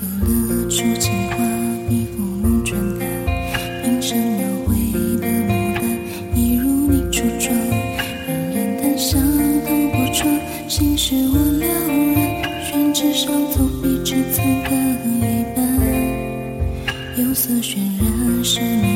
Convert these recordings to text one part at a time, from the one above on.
勾勒出情花笔锋浓转淡瓶身描绘的牡丹一如你初妆冉冉檀香透过窗心事我了然宣纸上走笔至此搁一半釉色渲染仕女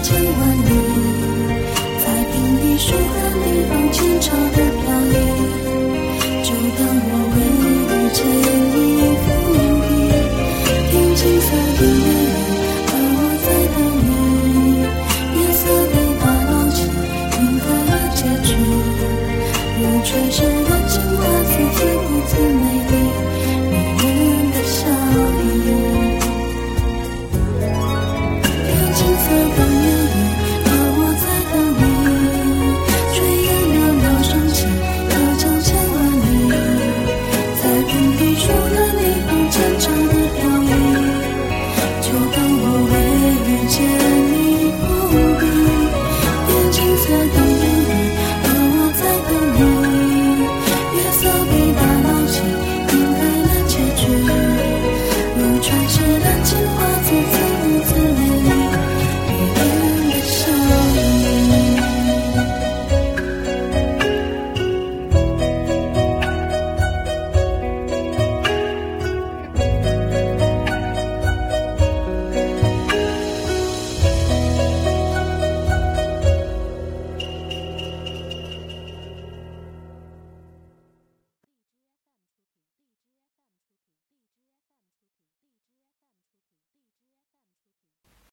千万里，在平地树和地方前朝的飘逸，就当我为遇见你伏笔。天青色的月儿，而我在等你。夜色被打捞起，应该了结局。如传世的情话，字字